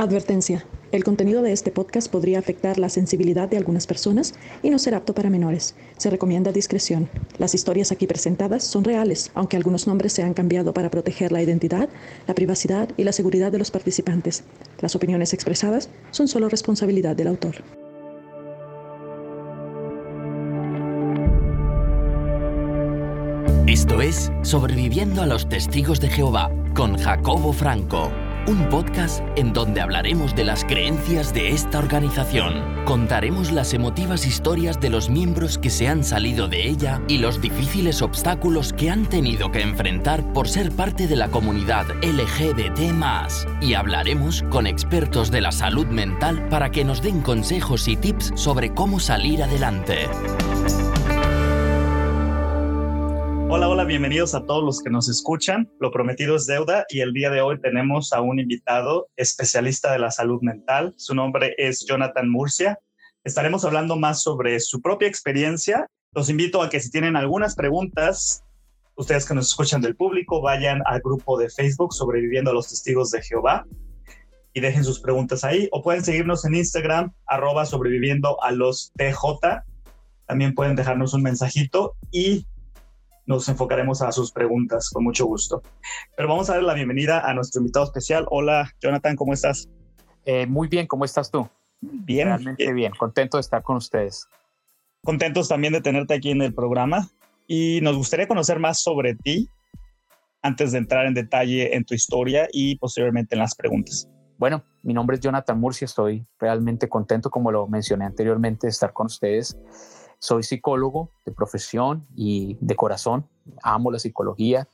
Advertencia. El contenido de este podcast podría afectar la sensibilidad de algunas personas y no ser apto para menores. Se recomienda discreción. Las historias aquí presentadas son reales, aunque algunos nombres se han cambiado para proteger la identidad, la privacidad y la seguridad de los participantes. Las opiniones expresadas son solo responsabilidad del autor. Esto es Sobreviviendo a los Testigos de Jehová con Jacobo Franco un podcast en donde hablaremos de las creencias de esta organización. Contaremos las emotivas historias de los miembros que se han salido de ella y los difíciles obstáculos que han tenido que enfrentar por ser parte de la comunidad LGBT. Y hablaremos con expertos de la salud mental para que nos den consejos y tips sobre cómo salir adelante. Hola, hola, bienvenidos a todos los que nos escuchan. Lo prometido es deuda y el día de hoy tenemos a un invitado especialista de la salud mental. Su nombre es Jonathan Murcia. Estaremos hablando más sobre su propia experiencia. Los invito a que si tienen algunas preguntas, ustedes que nos escuchan del público, vayan al grupo de Facebook Sobreviviendo a los Testigos de Jehová y dejen sus preguntas ahí o pueden seguirnos en Instagram arroba sobreviviendo a los TJ. También pueden dejarnos un mensajito y nos enfocaremos a sus preguntas con mucho gusto. Pero vamos a dar la bienvenida a nuestro invitado especial. Hola, Jonathan, ¿cómo estás? Eh, muy bien, ¿cómo estás tú? Bien. Realmente bien. contento de estar con ustedes. Contentos también de tenerte aquí en el programa y nos gustaría conocer más sobre ti antes de entrar en detalle en tu historia y posteriormente en las preguntas. Bueno, mi nombre es Jonathan Murcia, estoy realmente contento, como lo mencioné anteriormente, de estar con ustedes. Soy psicólogo de profesión y de corazón. Amo la psicología.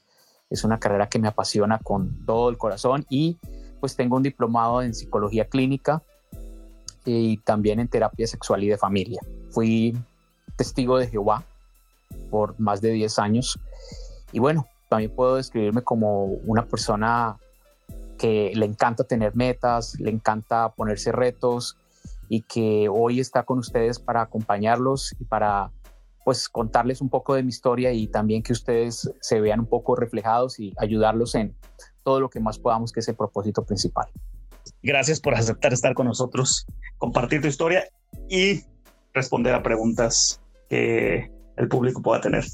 Es una carrera que me apasiona con todo el corazón y pues tengo un diplomado en psicología clínica y también en terapia sexual y de familia. Fui testigo de Jehová por más de 10 años y bueno, también puedo describirme como una persona que le encanta tener metas, le encanta ponerse retos y que hoy está con ustedes para acompañarlos y para pues contarles un poco de mi historia y también que ustedes se vean un poco reflejados y ayudarlos en todo lo que más podamos, que es el propósito principal. Gracias por aceptar estar con nosotros, compartir tu historia y responder a preguntas que el público pueda tener.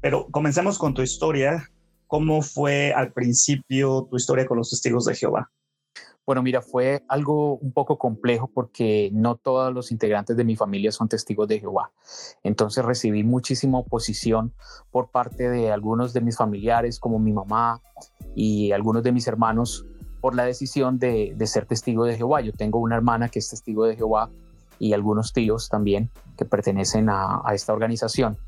Pero comencemos con tu historia. ¿Cómo fue al principio tu historia con los testigos de Jehová? Bueno, mira, fue algo un poco complejo porque no todos los integrantes de mi familia son testigos de Jehová. Entonces recibí muchísima oposición por parte de algunos de mis familiares, como mi mamá y algunos de mis hermanos, por la decisión de, ser testigo de Jehová. Yo tengo una hermana que es testigo de Jehová y algunos tíos también que pertenecen a, esta organización.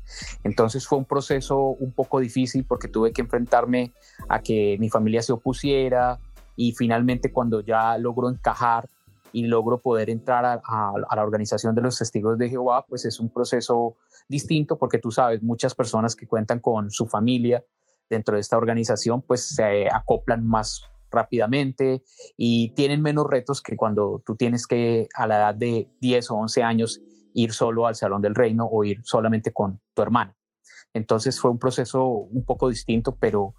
Entonces fue un proceso un poco difícil porque tuve que enfrentarme a que mi familia se opusiera, y finalmente cuando ya logro encajar y logro poder entrar a, la organización de los testigos de Jehová, pues es un proceso distinto porque tú sabes, muchas personas que cuentan con su familia dentro de esta organización, pues se acoplan más rápidamente y tienen menos retos que cuando tú tienes que a la edad de 10 o 11 años ir solo al Salón del Reino o ir solamente con tu hermana. Entonces fue un proceso un poco distinto, pero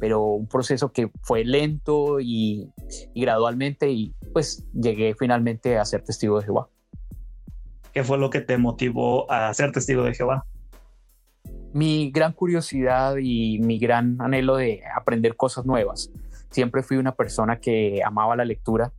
pero un proceso que fue lento y, gradualmente y pues llegué finalmente a ser testigo de Jehová. ¿Qué fue lo que te motivó a ser testigo de Jehová? Mi gran curiosidad y mi gran anhelo de aprender cosas nuevas. Siempre fui una persona que amaba la lectura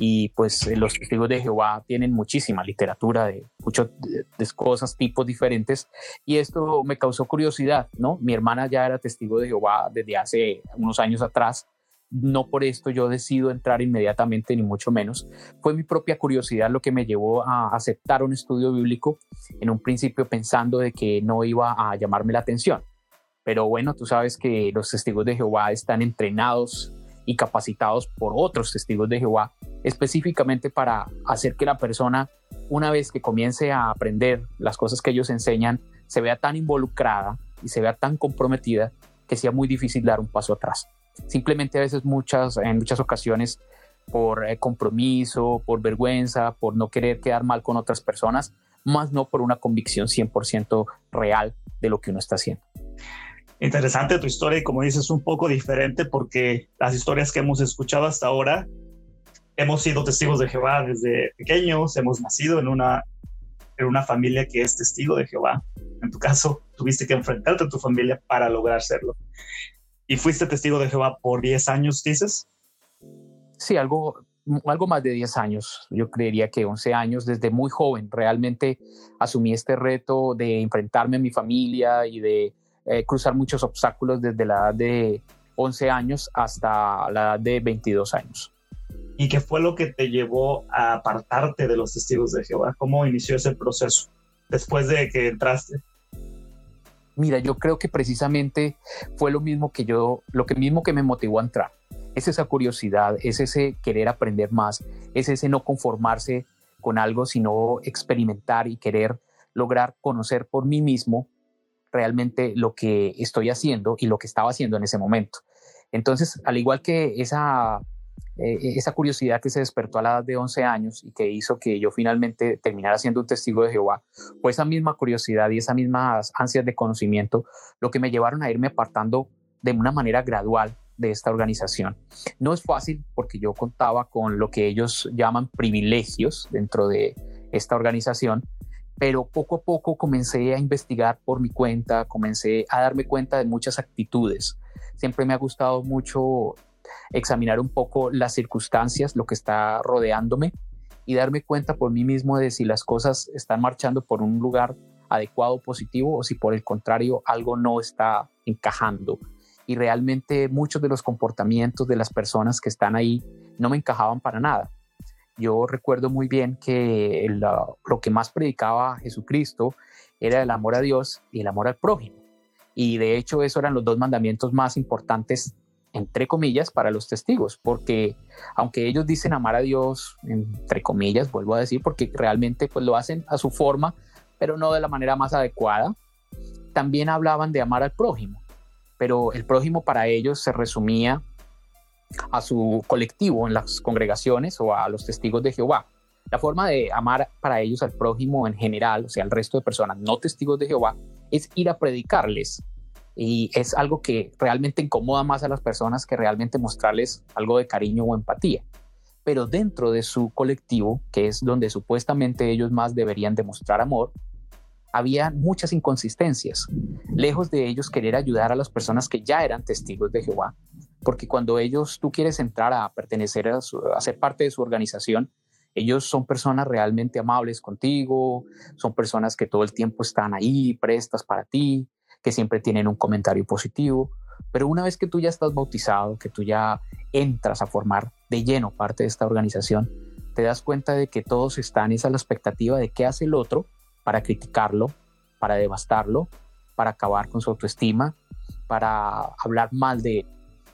y pues eh, los testigos de Jehová tienen muchísima literatura de muchas de cosas, tipos diferentes y esto me causó curiosidad, ¿no? Mi hermana ya era testigo de Jehová desde hace unos años atrás, no por esto yo decido entrar inmediatamente ni mucho menos, fue mi propia curiosidad lo que me llevó a aceptar un estudio bíblico en un principio pensando de que no iba a llamarme la atención. Pero bueno, tú sabes que los testigos de Jehová están entrenados y capacitados por otros testigos de Jehová, específicamente para hacer que la persona, una vez que comience a aprender las cosas que ellos enseñan, se vea tan involucrada y se vea tan comprometida que sea muy difícil dar un paso atrás. Simplemente a veces muchas, en muchas ocasiones, por eh, compromiso, por vergüenza, por no querer quedar mal con otras personas, más no por una convicción 100% real de lo que uno está haciendo interesante tu historia y como dices, un poco diferente porque las historias que hemos escuchado hasta ahora hemos sido testigos de Jehová desde pequeños, hemos nacido en una, en una familia que es testigo de Jehová. En tu caso, tuviste que enfrentarte a tu familia para lograr serlo. ¿Y fuiste testigo de Jehová por 10 años, dices? Sí, algo, algo más de 10 años. Yo creería que 11 años, desde muy joven, realmente asumí este reto de enfrentarme a mi familia y de eh, cruzar muchos obstáculos desde la edad de 11 años hasta la edad de 22 años. ¿Y qué fue lo que te llevó a apartarte de los testigos de Jehová? ¿Cómo inició ese proceso después de que entraste? Mira, yo creo que precisamente fue lo mismo que yo, lo que mismo que me motivó a entrar. Es esa curiosidad, es ese querer aprender más, es ese no conformarse con algo, sino experimentar y querer lograr conocer por mí mismo realmente lo que estoy haciendo y lo que estaba haciendo en ese momento. Entonces, al igual que esa eh, esa curiosidad que se despertó a la edad de 11 años y que hizo que yo finalmente terminara siendo un testigo de Jehová, fue esa misma curiosidad y esas mismas ansias de conocimiento lo que me llevaron a irme apartando de una manera gradual de esta organización. No es fácil porque yo contaba con lo que ellos llaman privilegios dentro de esta organización, pero poco a poco comencé a investigar por mi cuenta, comencé a darme cuenta de muchas actitudes. Siempre me ha gustado mucho examinar un poco las circunstancias, lo que está rodeándome y darme cuenta por mí mismo de si las cosas están marchando por un lugar adecuado, positivo, o si por el contrario algo no está encajando. Y realmente muchos de los comportamientos de las personas que están ahí no me encajaban para nada. Yo recuerdo muy bien que lo que más predicaba Jesucristo era el amor a Dios y el amor al prójimo. Y de hecho, esos eran los dos mandamientos más importantes entre comillas, para los testigos, porque aunque ellos dicen amar a Dios, entre comillas, vuelvo a decir, porque realmente pues lo hacen a su forma, pero no de la manera más adecuada, también hablaban de amar al prójimo, pero el prójimo para ellos se resumía a su colectivo en las congregaciones o a los testigos de Jehová. La forma de amar para ellos al prójimo en general, o sea, al resto de personas no testigos de Jehová, es ir a predicarles y es algo que realmente incomoda más a las personas que realmente mostrarles algo de cariño o empatía. Pero dentro de su colectivo, que es donde supuestamente ellos más deberían demostrar amor, había muchas inconsistencias, lejos de ellos querer ayudar a las personas que ya eran testigos de Jehová, porque cuando ellos tú quieres entrar a pertenecer a, a ser parte de su organización, ellos son personas realmente amables contigo, son personas que todo el tiempo están ahí, prestas para ti, que siempre tienen un comentario positivo, pero una vez que tú ya estás bautizado, que tú ya entras a formar de lleno parte de esta organización, te das cuenta de que todos están esa la expectativa de qué hace el otro para criticarlo, para devastarlo, para acabar con su autoestima, para hablar mal de él.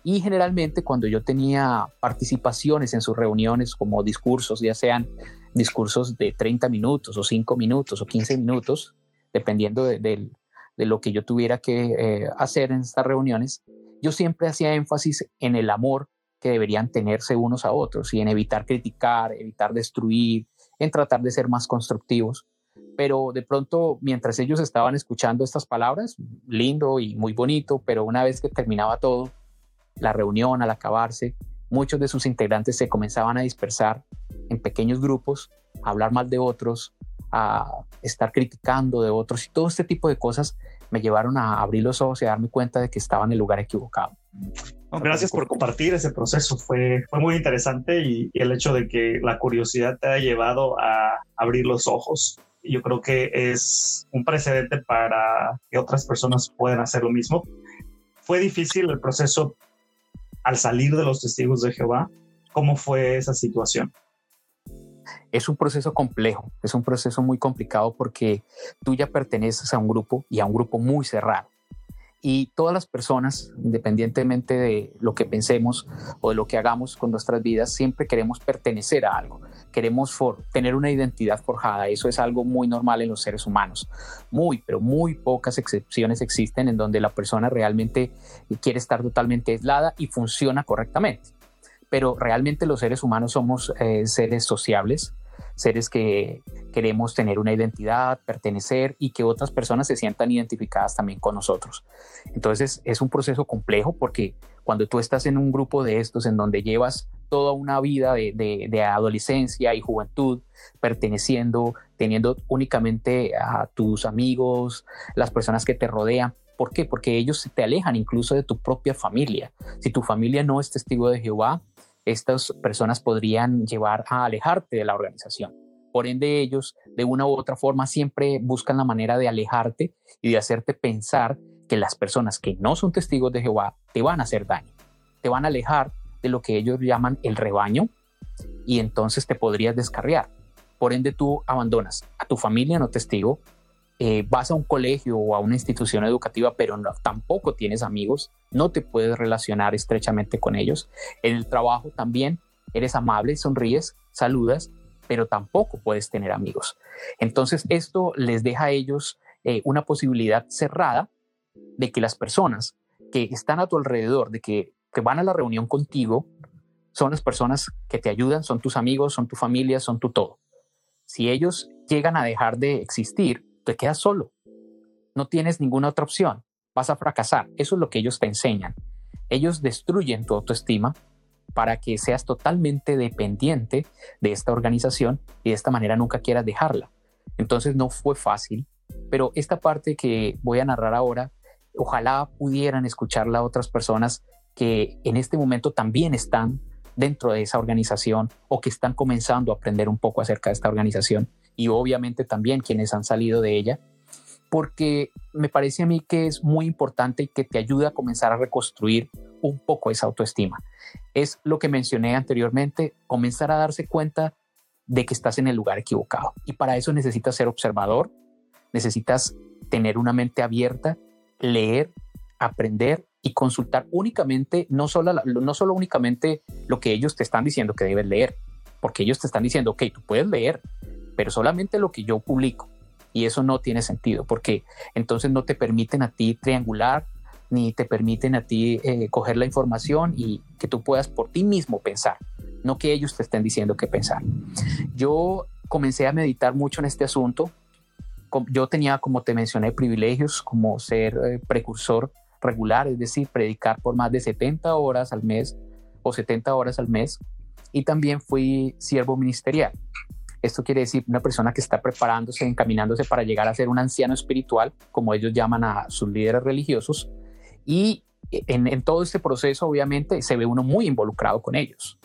Y generalmente cuando yo tenía participaciones en sus reuniones como discursos, ya sean discursos de 30 minutos o 5 minutos o 15 minutos, dependiendo del, de lo que yo tuviera que eh, hacer en estas reuniones, yo siempre hacía énfasis en el amor que deberían tenerse unos a otros y en evitar criticar, evitar destruir, en tratar de ser más constructivos. Pero de pronto, mientras ellos estaban escuchando estas palabras, lindo y muy bonito, pero una vez que terminaba todo, la reunión al acabarse, muchos de sus integrantes se comenzaban a dispersar en pequeños grupos, a hablar mal de otros, a estar criticando de otros y todo este tipo de cosas me llevaron a abrir los ojos y a darme cuenta de que estaba en el lugar equivocado. gracias por compartir ese proceso, fue, fue muy interesante y, el hecho de que la curiosidad te ha llevado a abrir los ojos. Yo creo que es un precedente para que otras personas puedan hacer lo mismo. Fue difícil el proceso al salir de los testigos de Jehová. ¿Cómo fue esa situación? Es un proceso complejo, es un proceso muy complicado porque tú ya perteneces a un grupo y a un grupo muy cerrado. Y todas las personas, independientemente de lo que pensemos o de lo que hagamos con nuestras vidas, siempre queremos pertenecer a algo, queremos tener una identidad forjada. Eso es algo muy normal en los seres humanos. Muy, pero muy pocas excepciones existen en donde la persona realmente quiere estar totalmente aislada y funciona correctamente pero realmente los seres humanos somos eh, seres sociables, seres que queremos tener una identidad, pertenecer y que otras personas se sientan identificadas también con nosotros. Entonces es un proceso complejo porque cuando tú estás en un grupo de estos en donde llevas toda una vida de, adolescencia y juventud perteneciendo, teniendo únicamente a tus amigos, las personas que te rodean. ¿Por qué? Porque ellos te alejan incluso de tu propia familia. Si tu familia no es testigo de Jehová, estas personas podrían llevar a alejarte de la organización. Por ende, ellos de una u otra forma siempre buscan la manera de alejarte y de hacerte pensar que las personas que no son testigos de Jehová te van a hacer daño, te van a alejar de lo que ellos llaman el rebaño y entonces te podrías descarriar. Por ende, tú abandonas a tu familia no testigo, eh, vas a un colegio o a una institución educativa, pero tampoco tienes amigos, no te puedes relacionar estrechamente con ellos. En el trabajo también eres amable, sonríes, saludas, pero tampoco puedes tener amigos. Entonces, esto les deja a ellos eh, una posibilidad cerrada de que las personas que están a tu alrededor, de que, que van a la reunión contigo, son las personas que te ayudan, son tus amigos, son tu familia, son tu todo. Si ellos llegan a dejar de existir, te quedas solo. No tienes ninguna otra opción. Vas a fracasar. Eso es lo que ellos te enseñan. Ellos destruyen tu autoestima para que seas totalmente dependiente de esta organización y de esta manera nunca quieras dejarla. Entonces no fue fácil, pero esta parte que voy a narrar ahora ojalá pudieran escucharla otras personas que en este momento también están dentro de esa organización o que están comenzando a aprender un poco acerca de esta organización y obviamente también quienes han salido de ella, porque me parece a mí que es muy importante y que te ayuda a comenzar a reconstruir un poco esa autoestima. Es lo que mencioné anteriormente, comenzar a darse cuenta de que estás en el lugar equivocado. Y para eso necesitas ser observador, necesitas tener una mente abierta leer, aprender y consultar únicamente, no solo, no solo únicamente lo que ellos te están diciendo que debes leer, porque ellos te están diciendo, ok, tú puedes leer, pero solamente lo que yo publico. Y eso no tiene sentido, porque entonces no te permiten a ti triangular, ni te permiten a ti eh, coger la información y que tú puedas por ti mismo pensar, no que ellos te estén diciendo qué pensar. Yo comencé a meditar mucho en este asunto yo tenía, como te mencioné, privilegios como ser eh, precursor regular, es decir, predicar por más de 70 horas al mes o 70 horas al mes. Y también fui siervo ministerial. Esto quiere decir una persona que está preparándose, encaminándose para llegar a ser un anciano espiritual, como ellos llaman a sus líderes religiosos. Y en, en todo este proceso, obviamente, se ve uno muy involucrado con ellos.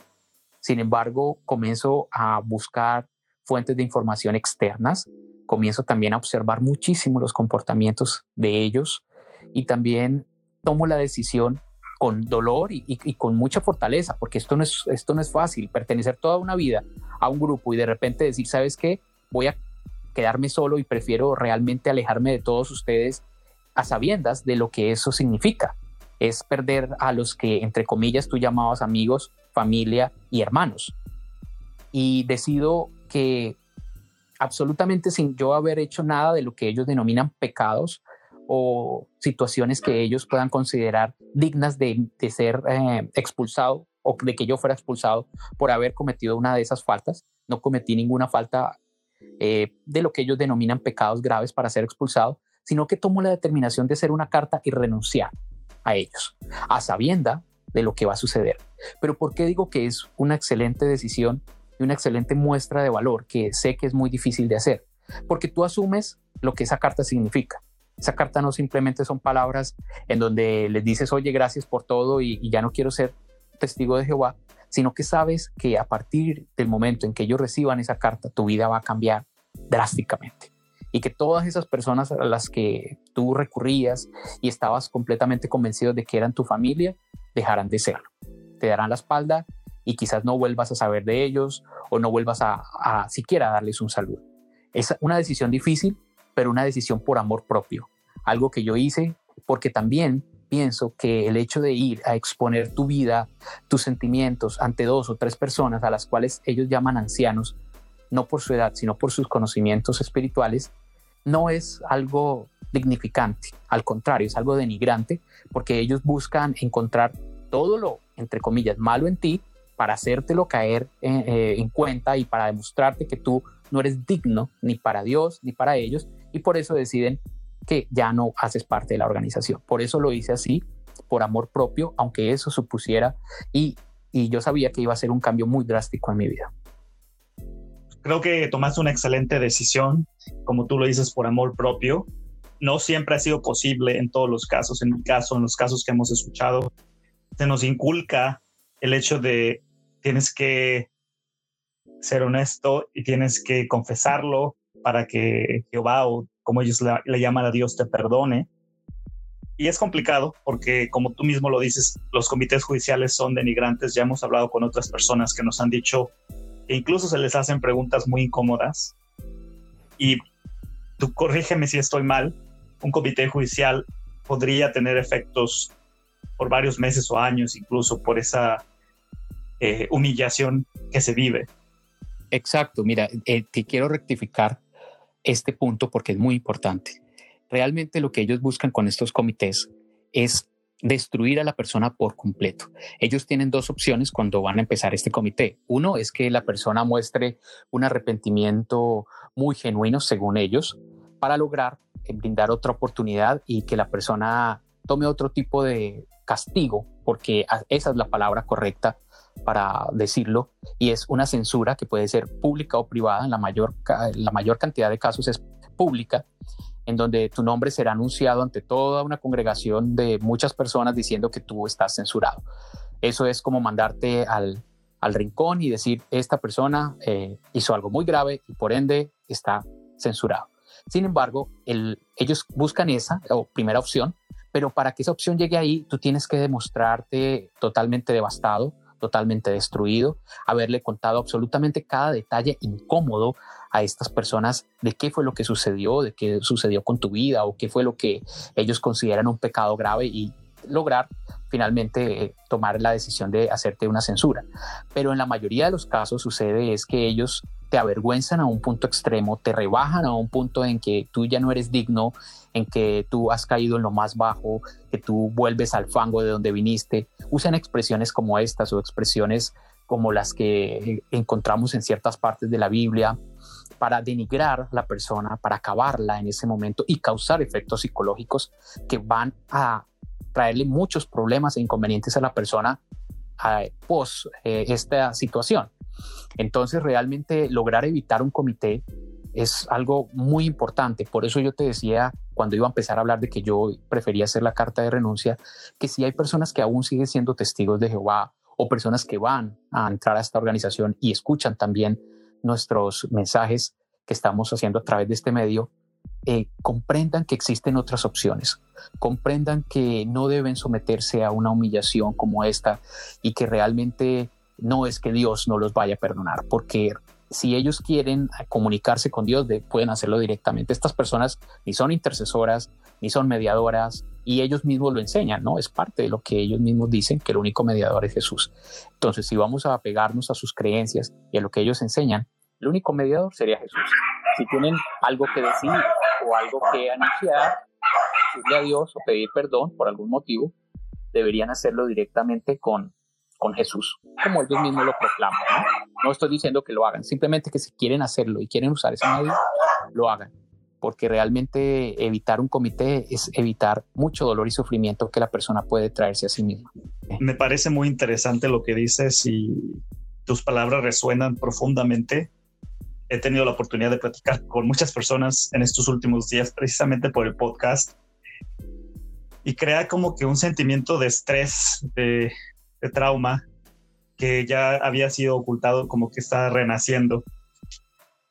Sin embargo, comienzo a buscar fuentes de información externas comienzo también a observar muchísimo los comportamientos de ellos y también tomo la decisión con dolor y, con mucha fortaleza, porque esto no, es, esto no es fácil, pertenecer toda una vida a un grupo y de repente decir, ¿sabes qué? Voy a quedarme solo y prefiero realmente alejarme de todos ustedes a sabiendas de lo que eso significa. Es perder a los que, entre comillas, tú llamabas amigos, familia y hermanos. Y decido que absolutamente sin yo haber hecho nada de lo que ellos denominan pecados o situaciones que ellos puedan considerar dignas de, ser eh, expulsado o de que yo fuera expulsado por haber cometido una de esas faltas. No cometí ninguna falta eh, de lo que ellos denominan pecados graves para ser expulsado, sino que tomo la determinación de hacer una carta y renunciar a ellos, a sabienda de lo que va a suceder. Pero ¿por qué digo que es una excelente decisión una excelente muestra de valor que sé que es muy difícil de hacer, porque tú asumes lo que esa carta significa. Esa carta no simplemente son palabras en donde les dices, oye, gracias por todo y, ya no quiero ser testigo de Jehová, sino que sabes que a partir del momento en que ellos reciban esa carta, tu vida va a cambiar drásticamente. Y que todas esas personas a las que tú recurrías y estabas completamente convencido de que eran tu familia, dejarán de serlo. Te darán la espalda y quizás no vuelvas a saber de ellos o no vuelvas a, siquiera darles un saludo. Es una decisión difícil, pero una decisión por amor propio. Algo que yo hice porque también pienso que el hecho de ir a exponer tu vida, tus sentimientos ante dos o tres personas a las cuales ellos llaman ancianos, no por su edad, sino por sus conocimientos espirituales, no es algo dignificante, al contrario, es algo denigrante, porque ellos buscan encontrar todo lo, entre comillas, malo en ti para hacértelo caer eh, en, cuenta y para demostrarte que tú no eres digno ni para Dios ni para ellos y por eso deciden que ya no haces parte de la organización. Por eso lo hice así, por amor propio, aunque eso supusiera y y yo sabía que iba a ser un cambio muy drástico en mi vida. Creo que tomaste una excelente decisión, como tú lo dices, por amor propio. No siempre ha sido posible en todos los casos. En mi caso, en los casos que hemos escuchado, se nos inculca el hecho de tienes que ser honesto y tienes que confesarlo para que Jehová o como ellos le, llaman a Dios te perdone. Y es complicado porque, como tú mismo lo dices, los comités judiciales son denigrantes. Ya hemos hablado con otras personas que nos han dicho que incluso se les hacen preguntas muy incómodas. Y tú corrígeme si estoy mal, un comité judicial podría tener efectos por varios meses o años, incluso por esa eh, humillación que se vive. Exacto, mira, eh, te quiero rectificar este punto porque es muy importante. Realmente lo que ellos buscan con estos comités es destruir a la persona por completo. Ellos tienen dos opciones cuando van a empezar este comité. Uno es que la persona muestre un arrepentimiento muy genuino, según ellos, para lograr eh, brindar otra oportunidad y que la persona tome otro tipo de castigo, porque esa es la palabra correcta para decirlo, y es una censura que puede ser pública o privada, en la mayor, la mayor cantidad de casos es pública, en donde tu nombre será anunciado ante toda una congregación de muchas personas diciendo que tú estás censurado. Eso es como mandarte al, al rincón y decir, esta persona eh, hizo algo muy grave y por ende está censurado. Sin embargo, el, ellos buscan esa o primera opción, pero para que esa opción llegue ahí, tú tienes que demostrarte totalmente devastado, totalmente destruido, haberle contado absolutamente cada detalle incómodo a estas personas de qué fue lo que sucedió, de qué sucedió con tu vida o qué fue lo que ellos consideran un pecado grave y lograr finalmente eh, tomar la decisión de hacerte una censura. Pero en la mayoría de los casos sucede es que ellos te avergüenzan a un punto extremo, te rebajan a un punto en que tú ya no eres digno, en que tú has caído en lo más bajo, que tú vuelves al fango de donde viniste. Usan expresiones como estas o expresiones como las que encontramos en ciertas partes de la Biblia para denigrar la persona, para acabarla en ese momento y causar efectos psicológicos que van a traerle muchos problemas e inconvenientes a la persona a, pos eh, esta situación. Entonces, realmente lograr evitar un comité es algo muy importante. Por eso yo te decía cuando iba a empezar a hablar de que yo prefería hacer la carta de renuncia, que si hay personas que aún siguen siendo testigos de Jehová o personas que van a entrar a esta organización y escuchan también nuestros mensajes que estamos haciendo a través de este medio, eh, comprendan que existen otras opciones, comprendan que no deben someterse a una humillación como esta y que realmente no es que Dios no los vaya a perdonar, porque si ellos quieren comunicarse con Dios, pueden hacerlo directamente. Estas personas ni son intercesoras, ni son mediadoras, y ellos mismos lo enseñan, ¿no? Es parte de lo que ellos mismos dicen, que el único mediador es Jesús. Entonces, si vamos a apegarnos a sus creencias y a lo que ellos enseñan, el único mediador sería Jesús. Si tienen algo que decir o algo que anunciar, decirle a Dios o pedir perdón por algún motivo, deberían hacerlo directamente con, con Jesús, como ellos mismos lo proclaman. ¿no? estoy diciendo que lo hagan, simplemente que si quieren hacerlo y quieren usar ese medio, lo hagan, porque realmente evitar un comité es evitar mucho dolor y sufrimiento que la persona puede traerse a sí misma. Me parece muy interesante lo que dices y tus palabras resuenan profundamente. He tenido la oportunidad de platicar con muchas personas en estos últimos días, precisamente por el podcast, y crea como que un sentimiento de estrés, de, de trauma que ya había sido ocultado, como que está renaciendo.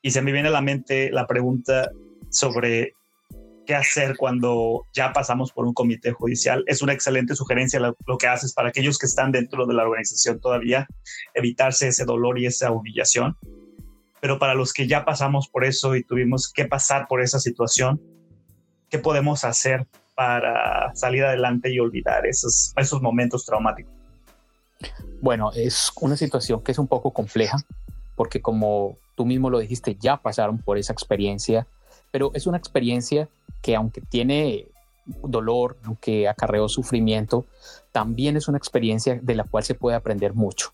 Y se me viene a la mente la pregunta sobre qué hacer cuando ya pasamos por un comité judicial. Es una excelente sugerencia lo, que haces para aquellos que están dentro de la organización todavía, evitarse ese dolor y esa humillación. Pero para los que ya pasamos por eso y tuvimos que pasar por esa situación, ¿qué podemos hacer para salir adelante y olvidar esos, esos momentos traumáticos? Bueno, es una situación que es un poco compleja porque como tú mismo lo dijiste, ya pasaron por esa experiencia, pero es una experiencia que aunque tiene dolor, aunque acarreó sufrimiento, también es una experiencia de la cual se puede aprender mucho.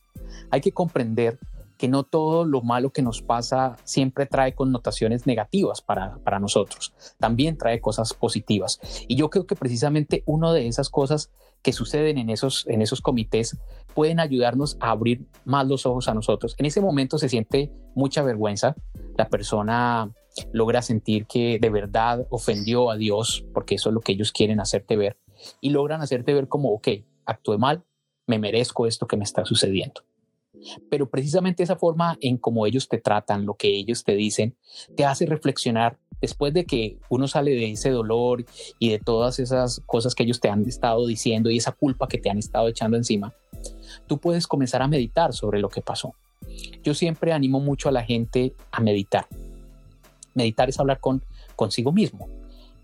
Hay que comprender que no todo lo malo que nos pasa siempre trae connotaciones negativas para, nosotros, también trae cosas positivas. Y yo creo que precisamente una de esas cosas que suceden en esos, en esos comités pueden ayudarnos a abrir más los ojos a nosotros. En ese momento se siente mucha vergüenza. La persona logra sentir que de verdad ofendió a Dios, porque eso es lo que ellos quieren hacerte ver, y logran hacerte ver como, ok, actué mal, me merezco esto que me está sucediendo. Pero precisamente esa forma en cómo ellos te tratan, lo que ellos te dicen, te hace reflexionar después de que uno sale de ese dolor y de todas esas cosas que ellos te han estado diciendo y esa culpa que te han estado echando encima, tú puedes comenzar a meditar sobre lo que pasó. Yo siempre animo mucho a la gente a meditar. Meditar es hablar con consigo mismo.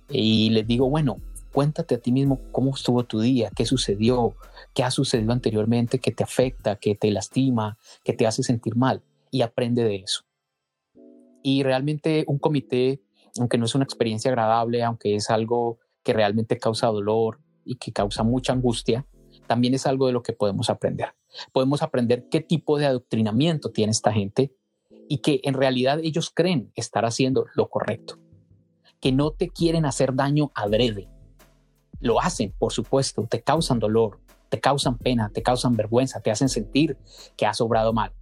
Y les digo, bueno, cuéntate a ti mismo cómo estuvo tu día, qué sucedió, qué ha sucedido anteriormente que te afecta, que te lastima, que te hace sentir mal y aprende de eso. Y realmente un comité aunque no es una experiencia agradable, aunque es algo que realmente causa dolor y que causa mucha angustia, también es algo de lo que podemos aprender. Podemos aprender qué tipo de adoctrinamiento tiene esta gente y que en realidad ellos creen estar haciendo lo correcto, que no te quieren hacer daño adrede. Lo hacen, por supuesto, te causan dolor, te causan pena, te causan vergüenza, te hacen sentir que has obrado mal,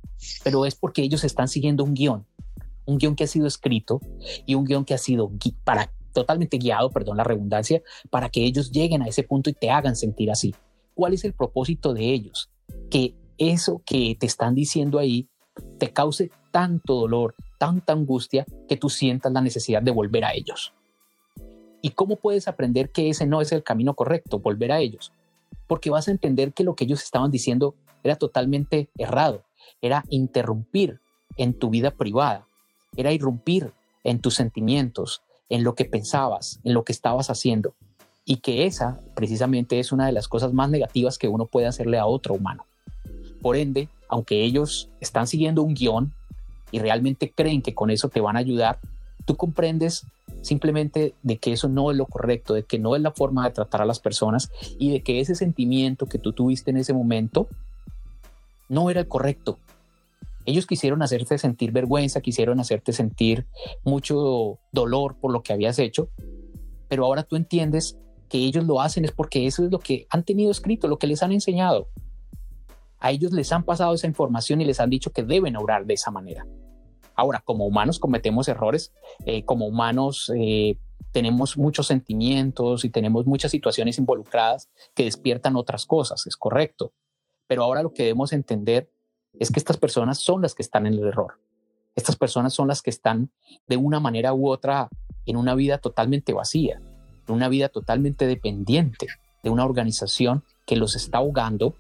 pero es porque ellos están siguiendo un guion un guion que ha sido escrito y un guion que ha sido para, totalmente guiado, perdón la redundancia, para que ellos lleguen a ese punto y te hagan sentir así. ¿Cuál es el propósito de ellos? Que eso que te están diciendo ahí te cause tanto dolor, tanta angustia, que tú sientas la necesidad de volver a ellos. ¿Y cómo puedes aprender que ese no es el camino correcto, volver a ellos? Porque vas a entender que lo que ellos estaban diciendo era totalmente errado, era interrumpir en tu vida privada, era irrumpir en tus sentimientos, en lo que pensabas, en lo que estabas haciendo. Y que esa precisamente es una de las cosas más negativas que uno puede hacerle a otro humano. Por ende, aunque ellos están siguiendo un guion y realmente creen que con eso te van a ayudar, tú comprendes simplemente de que eso no es lo correcto, de que no es la forma de tratar a las personas y de que ese sentimiento que tú tuviste en ese momento no era el correcto, ellos quisieron hacerte sentir vergüenza, quisieron hacerte sentir mucho dolor por lo que habías hecho, pero ahora tú entiendes que ellos lo hacen es porque eso es lo que han tenido escrito, lo que les han enseñado. A ellos les han pasado esa información y les han dicho que deben orar de esa manera. Ahora, como humanos cometemos errores, eh, como humanos eh, tenemos muchos sentimientos y tenemos muchas situaciones involucradas que despiertan otras cosas, es correcto. Pero ahora lo que debemos entender es que estas personas son las que están en el error. Estas personas son las que están de una manera u otra en una vida totalmente vacía, en una vida totalmente dependiente de una organización que los está ahogando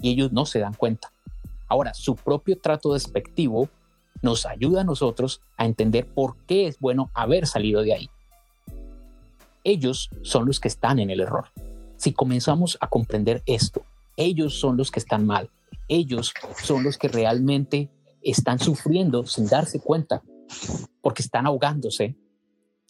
y ellos no se dan cuenta. Ahora, su propio trato despectivo nos ayuda a nosotros a entender por qué es bueno haber salido de ahí. Ellos son los que están en el error. Si comenzamos a comprender esto, ellos son los que están mal, ellos son los que realmente están sufriendo sin darse cuenta, porque están ahogándose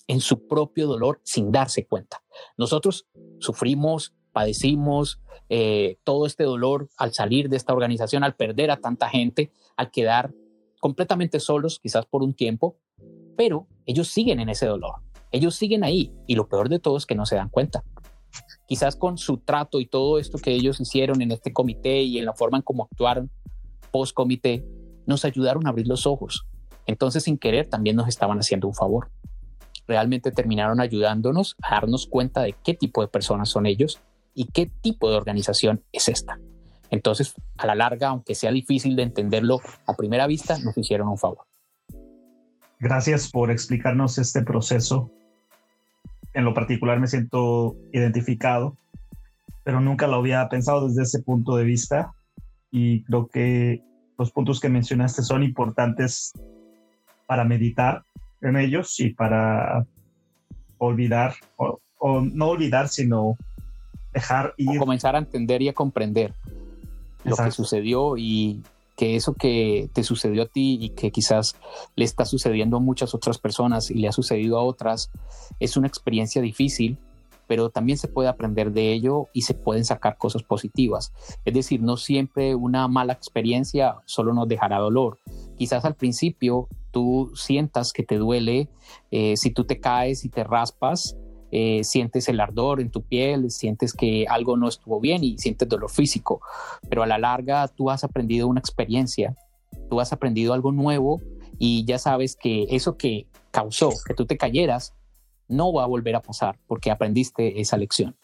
en su propio dolor sin darse cuenta. Nosotros sufrimos, padecimos eh, todo este dolor al salir de esta organización, al perder a tanta gente, al quedar completamente solos, quizás por un tiempo, pero ellos siguen en ese dolor, ellos siguen ahí y lo peor de todo es que no se dan cuenta quizás con su trato y todo esto que ellos hicieron en este comité y en la forma en cómo actuaron post comité, nos ayudaron a abrir los ojos. Entonces, sin querer, también nos estaban haciendo un favor. Realmente terminaron ayudándonos a darnos cuenta de qué tipo de personas son ellos y qué tipo de organización es esta. Entonces, a la larga, aunque sea difícil de entenderlo a primera vista, nos hicieron un favor. Gracias por explicarnos este proceso en lo particular me siento identificado, pero nunca lo había pensado desde ese punto de vista y creo que los puntos que mencionaste son importantes para meditar en ellos y para olvidar, o, no olvidar, sino dejar ir. comenzar a entender y a comprender lo que sucedió y que eso que te sucedió a ti y que quizás le está sucediendo a muchas otras personas y le ha sucedido a otras, es una experiencia difícil, pero también se puede aprender de ello y se pueden sacar cosas positivas. Es decir, no siempre una mala experiencia solo nos dejará dolor. Quizás al principio tú sientas que te duele, eh, si tú te caes y te raspas, eh, sientes el ardor en tu piel, sientes que algo no estuvo bien y sientes dolor físico, pero a la larga tú has aprendido una experiencia, tú has aprendido algo nuevo y ya sabes que eso que causó que tú te cayeras no va a volver a pasar porque aprendiste esa lección.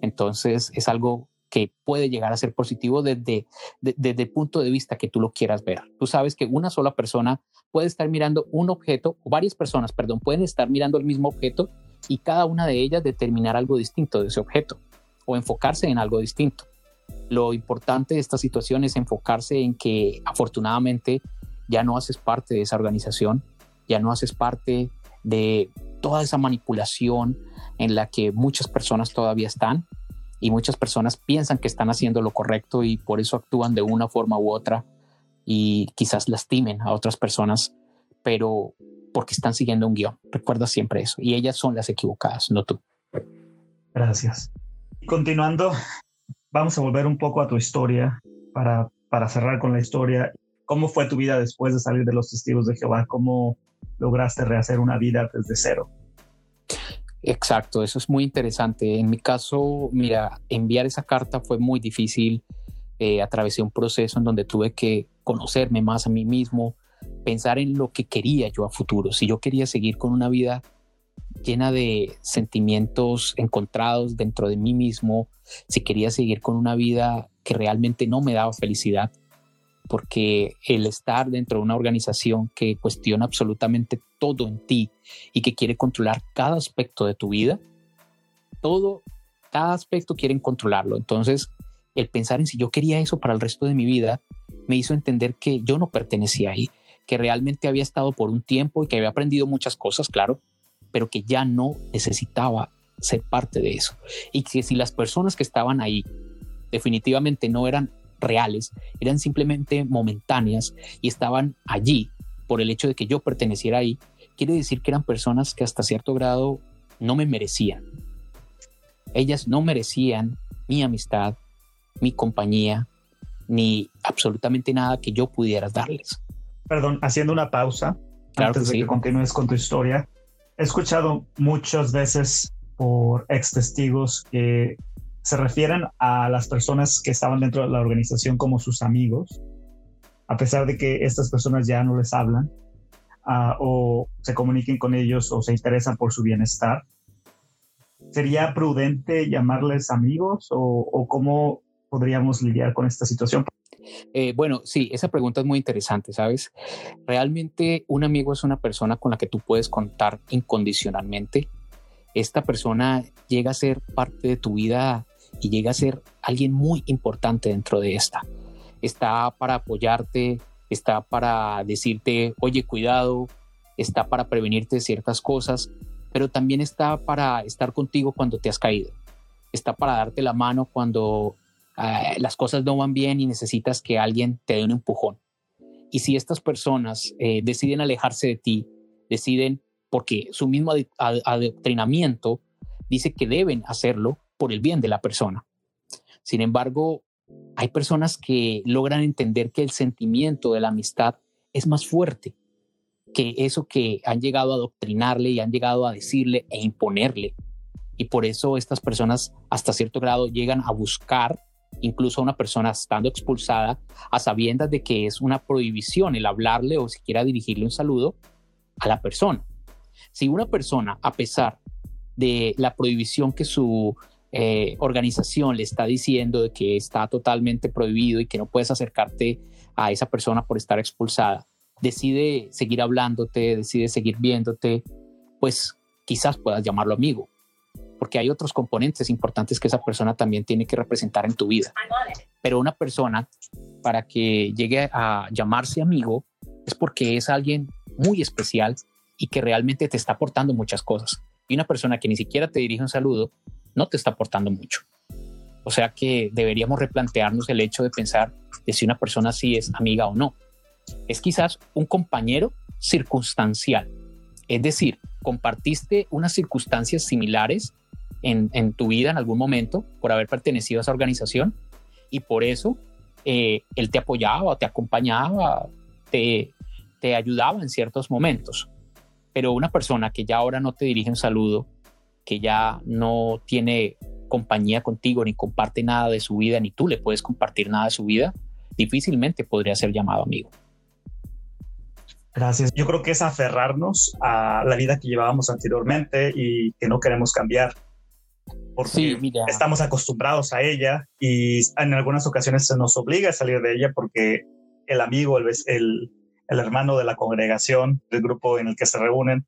Entonces es algo que puede llegar a ser positivo desde, desde el punto de vista que tú lo quieras ver. Tú sabes que una sola persona puede estar mirando un objeto, o varias personas, perdón, pueden estar mirando el mismo objeto y cada una de ellas determinar algo distinto de ese objeto o enfocarse en algo distinto. Lo importante de esta situación es enfocarse en que afortunadamente ya no haces parte de esa organización, ya no haces parte de toda esa manipulación en la que muchas personas todavía están y muchas personas piensan que están haciendo lo correcto y por eso actúan de una forma u otra y quizás lastimen a otras personas, pero porque están siguiendo un guion. Recuerda siempre eso. Y ellas son las equivocadas, no tú. Gracias. Continuando, vamos a volver un poco a tu historia para, para cerrar con la historia. ¿Cómo fue tu vida después de salir de los testigos de Jehová? ¿Cómo lograste rehacer una vida desde cero? Exacto, eso es muy interesante. En mi caso, mira, enviar esa carta fue muy difícil. Eh, atravesé un proceso en donde tuve que conocerme más a mí mismo, pensar en lo que quería yo a futuro. Si yo quería seguir con una vida llena de sentimientos encontrados dentro de mí mismo, si quería seguir con una vida que realmente no me daba felicidad, porque el estar dentro de una organización que cuestiona absolutamente todo en ti y que quiere controlar cada aspecto de tu vida, todo, cada aspecto quieren controlarlo. Entonces, el pensar en si yo quería eso para el resto de mi vida me hizo entender que yo no pertenecía ahí, que realmente había estado por un tiempo y que había aprendido muchas cosas, claro, pero que ya no necesitaba ser parte de eso. Y que si las personas que estaban ahí definitivamente no eran reales, eran simplemente momentáneas y estaban allí por el hecho de que yo perteneciera ahí, quiere decir que eran personas que hasta cierto grado no me merecían. Ellas no merecían mi amistad, mi compañía, ni absolutamente nada que yo pudiera darles. Perdón, haciendo una pausa antes de que continúes con tu historia. He escuchado muchas veces por ex testigos que se refieren a las personas que estaban dentro de la organización como sus amigos, a pesar de que estas personas ya no les hablan uh, o se comuniquen con ellos o se interesan por su bienestar. ¿Sería prudente llamarles amigos o, o cómo podríamos lidiar con esta situación? Eh, bueno, sí, esa pregunta es muy interesante, ¿sabes? Realmente un amigo es una persona con la que tú puedes contar incondicionalmente. Esta persona llega a ser parte de tu vida y llega a ser alguien muy importante dentro de esta. Está para apoyarte, está para decirte, oye, cuidado, está para prevenirte de ciertas cosas, pero también está para estar contigo cuando te has caído. Está para darte la mano cuando eh, las cosas no van bien y necesitas que alguien te dé un empujón. Y si estas personas eh, deciden alejarse de ti, deciden, porque su mismo adoctrinamiento dice que deben hacerlo, por el bien de la persona. Sin embargo, hay personas que logran entender que el sentimiento de la amistad es más fuerte que eso que han llegado a adoctrinarle y han llegado a decirle e imponerle. Y por eso estas personas hasta cierto grado llegan a buscar incluso a una persona estando expulsada a sabiendas de que es una prohibición el hablarle o siquiera dirigirle un saludo a la persona. Si una persona, a pesar de la prohibición que su eh, organización le está diciendo de que está totalmente prohibido y que no puedes acercarte a esa persona por estar expulsada, decide seguir hablándote, decide seguir viéndote, pues quizás puedas llamarlo amigo, porque hay otros componentes importantes que esa persona también tiene que representar en tu vida. Pero una persona, para que llegue a llamarse amigo, es porque es alguien muy especial y que realmente te está aportando muchas cosas. Y una persona que ni siquiera te dirige un saludo, no te está aportando mucho. O sea que deberíamos replantearnos el hecho de pensar de si una persona sí es amiga o no. Es quizás un compañero circunstancial. Es decir, compartiste unas circunstancias similares en, tu vida en algún momento por haber pertenecido a esa organización y por eso eh, él te apoyaba, te acompañaba, te, te ayudaba en ciertos momentos. Pero una persona que ya ahora no te dirige un saludo, que ya no tiene compañía contigo, ni comparte nada de su vida, ni tú le puedes compartir nada de su vida, difícilmente podría ser llamado amigo. Gracias. Yo creo que es aferrarnos a la vida que llevábamos anteriormente y que no queremos cambiar. Porque estamos acostumbrados a ella y en algunas ocasiones se nos obliga a salir de ella porque el amigo, el, el, el hermano de la congregación, del grupo en el que se reúnen,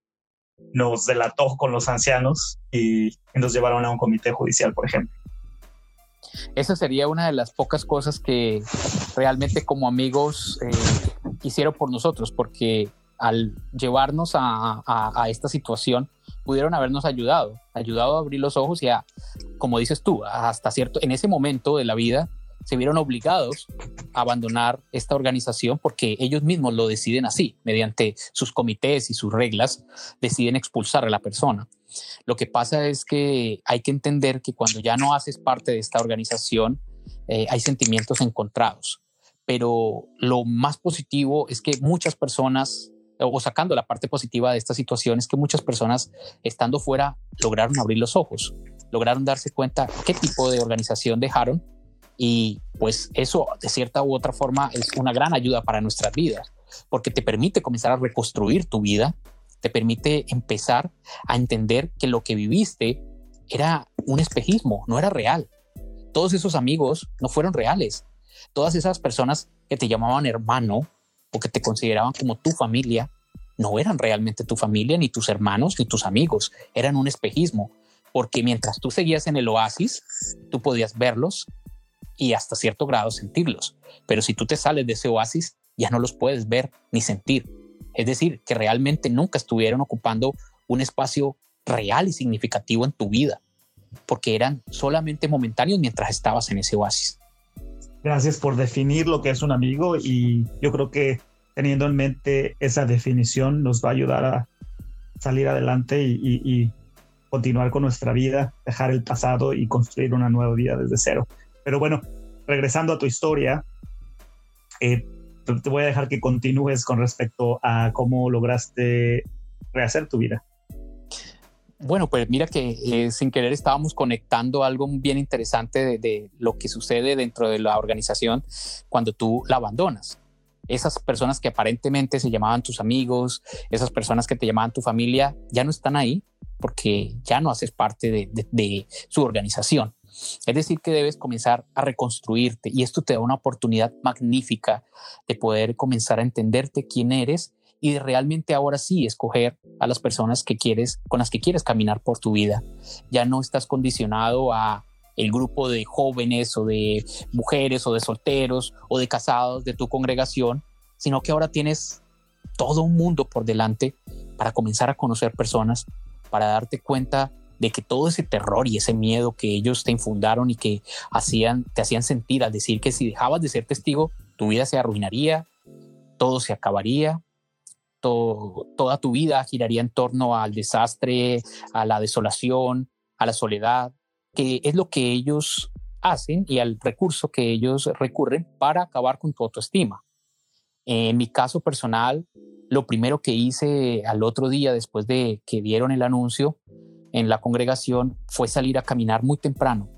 nos delató con los ancianos y, nos llevaron a un comité judicial, por ejemplo. Esa sería una de las pocas cosas que realmente como amigos eh, hicieron por nosotros, porque al llevarnos a, a, esta situación pudieron habernos ayudado, ayudado a abrir los ojos y a, como dices tú, hasta cierto, en ese momento de la vida se vieron obligados a abandonar esta organización porque ellos mismos lo deciden así, mediante sus comités y sus reglas, deciden expulsar a la persona. Lo que pasa es que hay que entender que cuando ya no haces parte de esta organización, eh, hay sentimientos encontrados. Pero lo más positivo es que muchas personas, o sacando la parte positiva de esta situación, es que muchas personas estando fuera lograron abrir los ojos, lograron darse cuenta qué tipo de organización dejaron y pues eso de cierta u otra forma es una gran ayuda para nuestras vidas, porque te permite comenzar a reconstruir tu vida, te permite empezar a entender que lo que viviste era un espejismo, no era real. Todos esos amigos no fueron reales. Todas esas personas que te llamaban hermano o que te consideraban como tu familia, no eran realmente tu familia, ni tus hermanos, ni tus amigos, eran un espejismo, porque mientras tú seguías en el oasis, tú podías verlos, y hasta cierto grado sentirlos. Pero si tú te sales de ese oasis, ya no los puedes ver ni sentir. Es decir, que realmente nunca estuvieron ocupando un espacio real y significativo en tu vida, porque eran solamente momentáneos mientras estabas en ese oasis. Gracias por definir lo que es un amigo y yo creo que teniendo en mente esa definición nos va a ayudar a salir adelante y, continuar con nuestra vida, dejar el pasado y construir una nueva vida desde cero. Pero bueno, regresando a tu historia, eh, te voy a dejar que continúes con respecto a cómo lograste rehacer tu vida. Bueno, pues mira que eh, sin querer estábamos conectando algo bien interesante de, lo que sucede dentro de la organización cuando tú la abandonas. Esas personas que aparentemente se llamaban tus amigos, esas personas que te llamaban tu familia, ya no están ahí porque ya no haces parte de su organización. Es decir, que debes comenzar a reconstruirte y esto te da una oportunidad magnífica de poder comenzar a entenderte quién eres y realmente ahora sí escoger a las personas que quieres, con las que quieres caminar por tu vida. Ya no estás condicionado a el grupo de jóvenes o de mujeres o de solteros o de casados de tu congregación, sino que ahora tienes todo un mundo por delante para comenzar a conocer personas, para darte cuenta de que todo ese terror y ese miedo que ellos te infundaron y que hacían, te hacían sentir al decir que si dejabas de ser testigo, tu vida se arruinaría, todo se acabaría, toda tu vida giraría en torno al desastre, a la desolación, a la soledad, que es lo que ellos hacen y al recurso que ellos recurren para acabar con tu autoestima. En mi caso personal, lo primero que hice al otro día después de que dieron el anuncio en la congregación fue salir a caminar muy temprano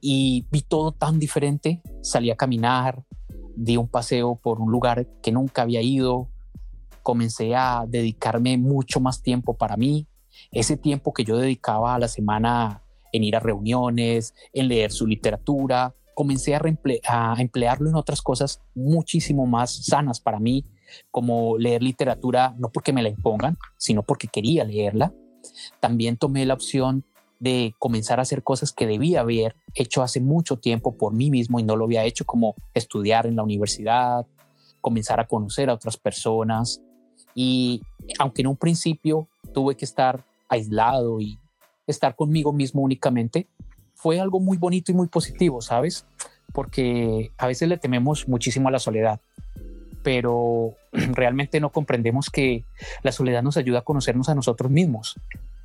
y vi todo tan diferente. Salí a caminar, di un paseo por un lugar que nunca había ido, comencé a dedicarme mucho más tiempo para mí. Ese tiempo que yo dedicaba a la semana en ir a reuniones, en leer su literatura, comencé a, a emplearlo en otras cosas muchísimo más sanas para mí, como leer literatura no porque me la impongan, sino porque quería leerla también tomé la opción de comenzar a hacer cosas que debía haber hecho hace mucho tiempo por mí mismo y no lo había hecho, como estudiar en la universidad, comenzar a conocer a otras personas. Y aunque en un principio tuve que estar aislado y estar conmigo mismo únicamente, fue algo muy bonito y muy positivo, ¿sabes? Porque a veces le tememos muchísimo a la soledad, pero realmente no comprendemos que la soledad nos ayuda a conocernos a nosotros mismos.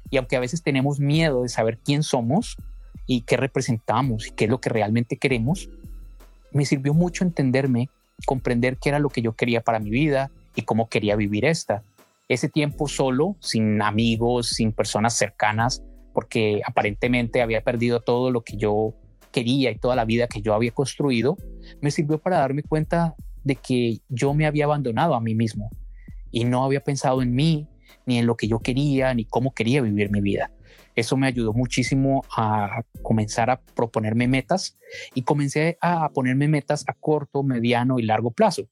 Y aunque a veces tenemos miedo de saber quién somos y qué representamos y qué es lo que realmente queremos, me sirvió mucho entenderme, comprender qué era lo que yo quería para mi vida y cómo quería vivir esta. Ese tiempo solo, sin amigos, sin personas cercanas, porque aparentemente había perdido todo lo que yo quería y toda la vida que yo había construido, me sirvió para darme cuenta de que yo me había abandonado a mí mismo y no había pensado en mí, ni en lo que yo quería, ni cómo quería vivir mi vida. Eso me ayudó muchísimo a comenzar a proponerme metas y comencé a ponerme metas a corto, mediano y largo plazo.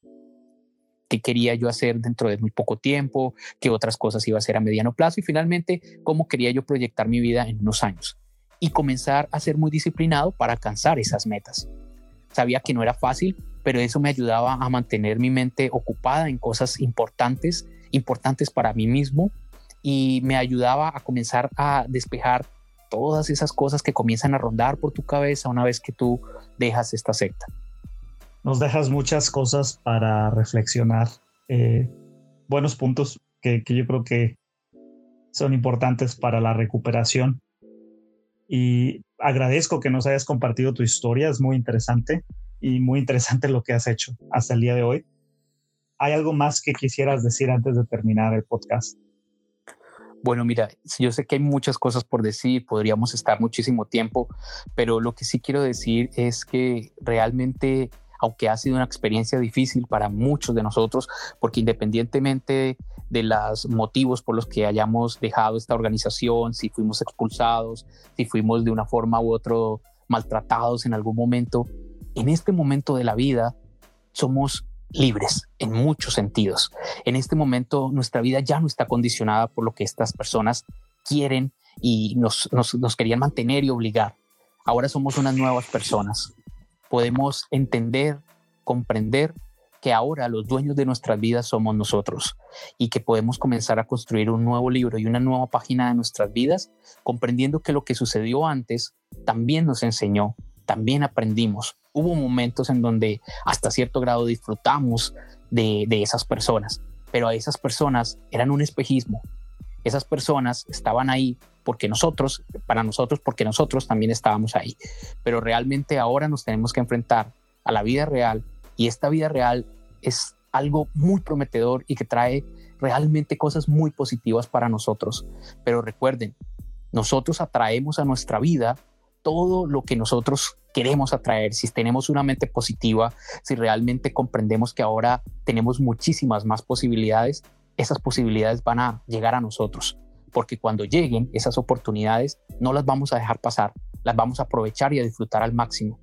¿Qué quería yo hacer dentro de muy poco tiempo? ¿Qué otras cosas iba a hacer a mediano plazo? Y finalmente, ¿cómo quería yo proyectar mi vida en unos años? Y comenzar a ser muy disciplinado para alcanzar esas metas. Sabía que no era fácil, pero eso me ayudaba a mantener mi mente ocupada en cosas importantes, importantes para mí mismo y me ayudaba a comenzar a despejar todas esas cosas que comienzan a rondar por tu cabeza una vez que tú dejas esta secta. Nos dejas muchas cosas para reflexionar, eh, buenos puntos que, que yo creo que son importantes para la recuperación. Y agradezco que nos hayas compartido tu historia, es muy interesante y muy interesante lo que has hecho hasta el día de hoy. ¿Hay algo más que quisieras decir antes de terminar el podcast? Bueno, mira, yo sé que hay muchas cosas por decir, podríamos estar muchísimo tiempo, pero lo que sí quiero decir es que realmente, aunque ha sido una experiencia difícil para muchos de nosotros, porque independientemente de los motivos por los que hayamos dejado esta organización, si fuimos expulsados, si fuimos de una forma u otra maltratados en algún momento, en este momento de la vida somos libres en muchos sentidos. En este momento nuestra vida ya no está condicionada por lo que estas personas quieren y nos, nos, querían mantener y obligar. Ahora somos unas nuevas personas. Podemos entender, comprender que ahora los dueños de nuestras vidas somos nosotros y que podemos comenzar a construir un nuevo libro y una nueva página de nuestras vidas, comprendiendo que lo que sucedió antes también nos enseñó, también aprendimos, hubo momentos en donde hasta cierto grado disfrutamos de, esas personas, pero a esas personas eran un espejismo. Esas personas estaban ahí porque nosotros, para nosotros, porque nosotros también estábamos ahí. Pero realmente ahora nos tenemos que enfrentar a la vida real y esta vida real es algo muy prometedor y que trae realmente cosas muy positivas para nosotros. Pero recuerden, nosotros atraemos a nuestra vida todo lo que nosotros queremos atraer, si tenemos una mente positiva, si realmente comprendemos que ahora tenemos muchísimas más posibilidades, esas posibilidades van a llegar a nosotros, porque cuando lleguen esas oportunidades no las vamos a dejar pasar, las vamos a aprovechar y a disfrutar al máximo.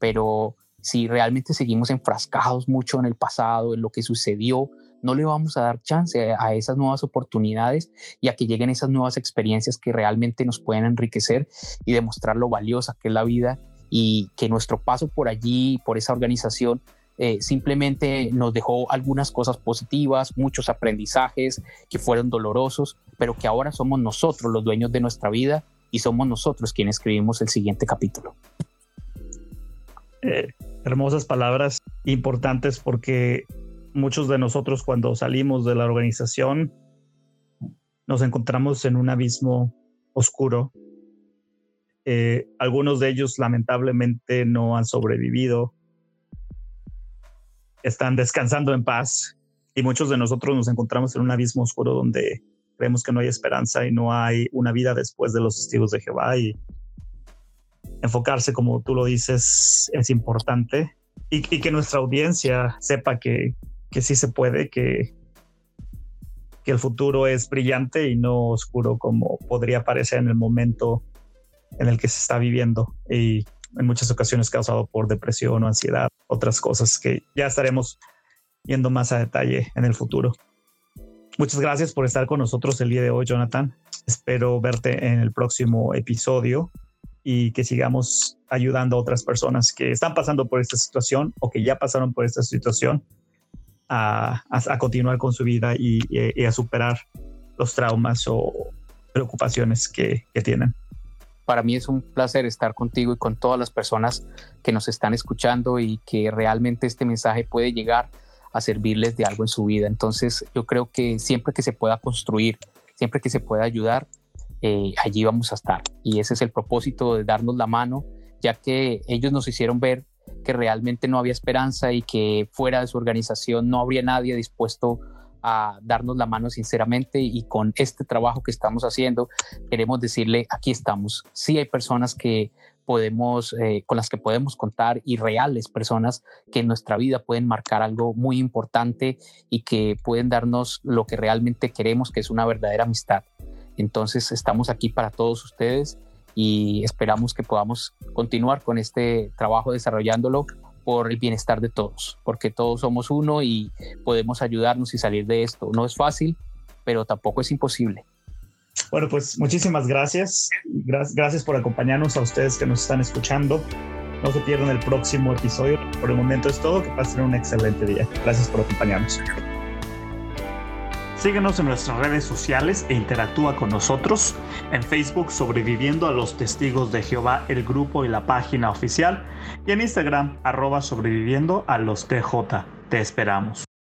Pero si realmente seguimos enfrascados mucho en el pasado, en lo que sucedió, no le vamos a dar chance a esas nuevas oportunidades y a que lleguen esas nuevas experiencias que realmente nos pueden enriquecer y demostrar lo valiosa que es la vida y que nuestro paso por allí, por esa organización, eh, simplemente nos dejó algunas cosas positivas, muchos aprendizajes que fueron dolorosos, pero que ahora somos nosotros los dueños de nuestra vida y somos nosotros quienes escribimos el siguiente capítulo. Eh, hermosas palabras importantes porque muchos de nosotros cuando salimos de la organización nos encontramos en un abismo oscuro eh, algunos de ellos lamentablemente no han sobrevivido, están descansando en paz y muchos de nosotros nos encontramos en un abismo oscuro donde creemos que no hay esperanza y no hay una vida después de los testigos de Jehová y enfocarse como tú lo dices es importante y, que nuestra audiencia sepa que, que sí se puede, que, que el futuro es brillante y no oscuro como podría parecer en el momento en el que se está viviendo y en muchas ocasiones causado por depresión o ansiedad, otras cosas que ya estaremos viendo más a detalle en el futuro. Muchas gracias por estar con nosotros el día de hoy, Jonathan. Espero verte en el próximo episodio y que sigamos ayudando a otras personas que están pasando por esta situación o que ya pasaron por esta situación a, continuar con su vida y, a superar los traumas o preocupaciones que tienen. Para mí es un placer estar contigo y con todas las personas que nos están escuchando y que realmente este mensaje puede llegar a servirles de algo en su vida. Entonces yo creo que siempre que se pueda construir, siempre que se pueda ayudar, eh, allí vamos a estar. Y ese es el propósito de darnos la mano, ya que ellos nos hicieron ver que realmente no había esperanza y que fuera de su organización no habría nadie dispuesto a darnos la mano sinceramente y con este trabajo que estamos haciendo queremos decirle aquí estamos. Sí hay personas que podemos, eh, con las que podemos contar y reales personas que en nuestra vida pueden marcar algo muy importante y que pueden darnos lo que realmente queremos, que es una verdadera amistad. Entonces estamos aquí para todos ustedes y esperamos que podamos continuar con este trabajo desarrollándolo por el bienestar de todos, porque todos somos uno y podemos ayudarnos y salir de esto. No es fácil, pero tampoco es imposible. Bueno, pues muchísimas gracias. Gracias por acompañarnos a ustedes que nos están escuchando. No se pierdan el próximo episodio. Por el momento es todo. Que pasen un excelente día. Gracias por acompañarnos. Síguenos en nuestras redes sociales e interactúa con nosotros en Facebook Sobreviviendo a los Testigos de Jehová, el grupo y la página oficial, y en Instagram arroba sobreviviendo a los TJ. Te esperamos.